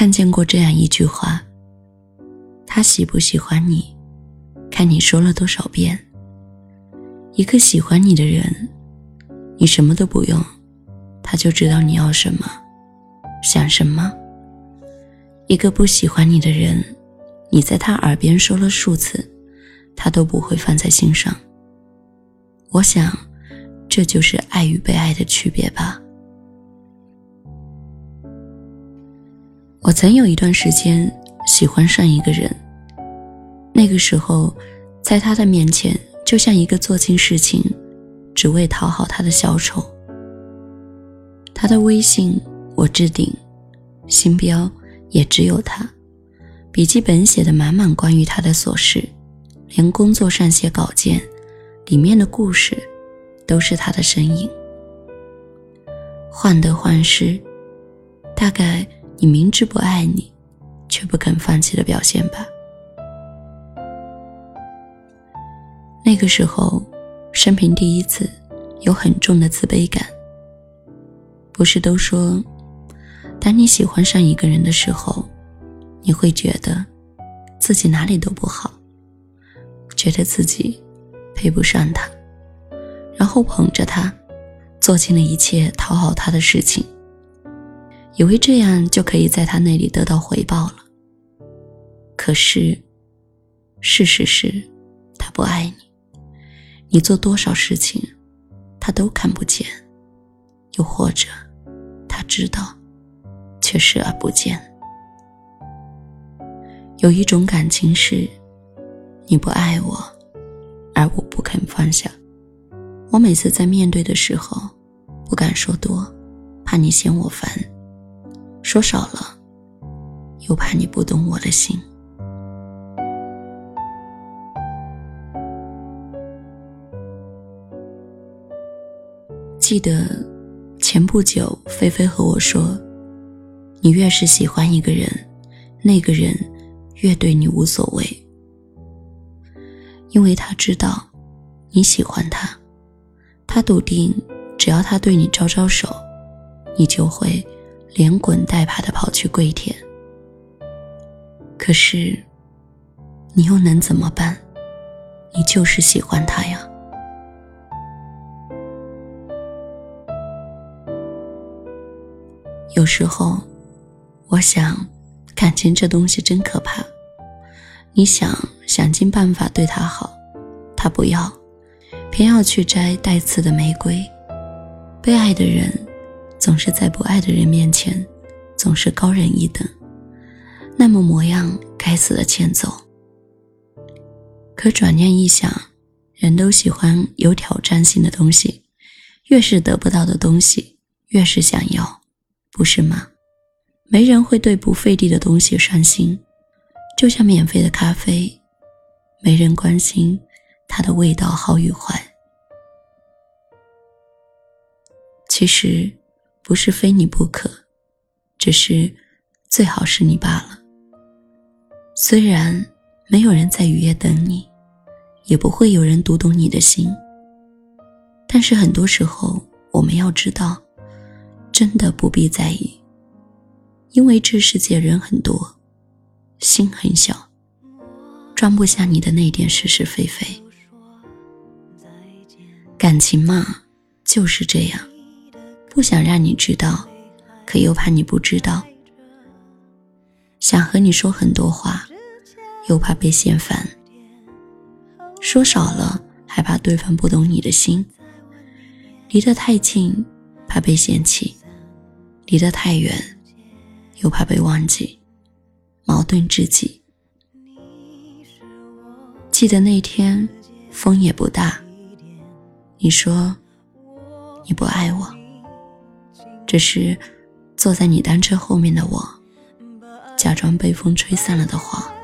看见过这样一句话：他喜不喜欢你，看你说了多少遍。一个喜欢你的人，你什么都不用，他就知道你要什么，想什么。一个不喜欢你的人，你在他耳边说了数次，他都不会放在心上。我想，这就是爱与被爱的区别吧。我曾有一段时间喜欢上一个人，那个时候，在他的面前，就像一个做尽事情，只为讨好他的小丑。他的微信我置顶，星标。也只有他，笔记本写的满满关于他的琐事，连工作上写稿件，里面的故事，都是他的身影。患得患失，大概你明知不爱你，却不肯放弃的表现吧。那个时候，生平第一次，有很重的自卑感。不是都说？当你喜欢上一个人的时候，你会觉得自己哪里都不好，觉得自己配不上他，然后捧着他，做尽了一切讨好他的事情，以为这样就可以在他那里得到回报了。可是，事实是，他不爱你，你做多少事情，他都看不见，又或者，他知道。却视而不见。有一种感情是，你不爱我，而我不肯放下。我每次在面对的时候，不敢说多，怕你嫌我烦；说少了，又怕你不懂我的心。记得前不久，菲菲和我说。你越是喜欢一个人，那个人越对你无所谓，因为他知道你喜欢他，他笃定只要他对你招招手，你就会连滚带爬的跑去跪舔。可是，你又能怎么办？你就是喜欢他呀。有时候。我想，感情这东西真可怕。你想想尽办法对他好，他不要，偏要去摘带刺的玫瑰。被爱的人，总是在不爱的人面前，总是高人一等，那么模样该死的欠揍。可转念一想，人都喜欢有挑战性的东西，越是得不到的东西，越是想要，不是吗？没人会对不费力的东西上心，就像免费的咖啡，没人关心它的味道好与坏。其实不是非你不可，只是最好是你罢了。虽然没有人在雨夜等你，也不会有人读懂你的心，但是很多时候我们要知道，真的不必在意。因为这世界人很多，心很小，装不下你的那点是是非非。感情嘛，就是这样，不想让你知道，可又怕你不知道。想和你说很多话，又怕被嫌烦。说少了，害怕对方不懂你的心。离得太近，怕被嫌弃；离得太远。又怕被忘记，矛盾至极。记得那天风也不大，你说你不爱我，只是坐在你单车后面的我，假装被风吹散了的话，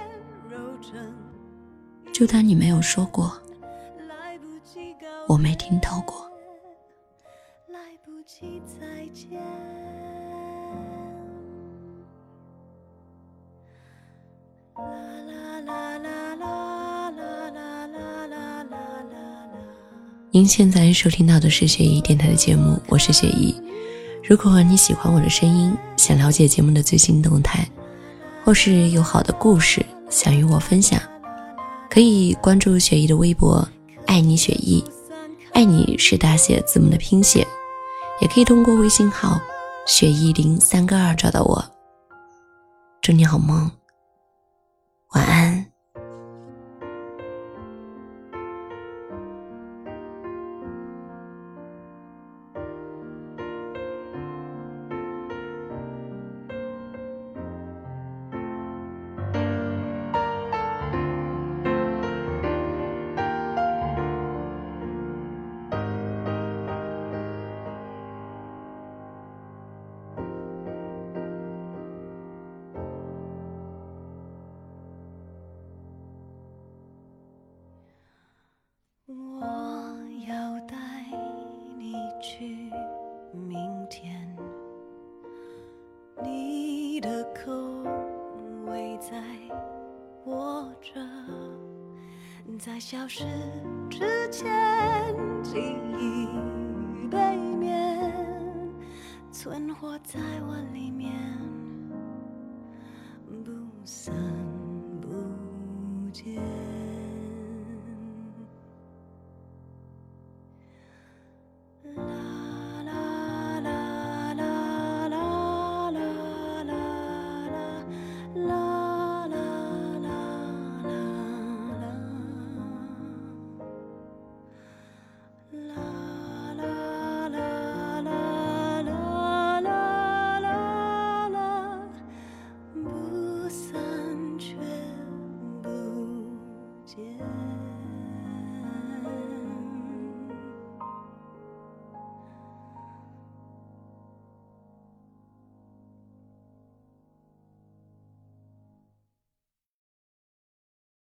就当你没有说过，我没听到过。您现在收听到的是雪姨电台的节目，我是雪姨。如果你喜欢我的声音，想了解节目的最新动态，或是有好的故事想与我分享，可以关注雪姨的微博“爱你雪姨”，爱你是大写字母的拼写，也可以通过微信号“雪姨零三个二”找到我。祝你好梦，晚安。你的口味在握着，在消失之前，记忆背面存活在我里面，不散。了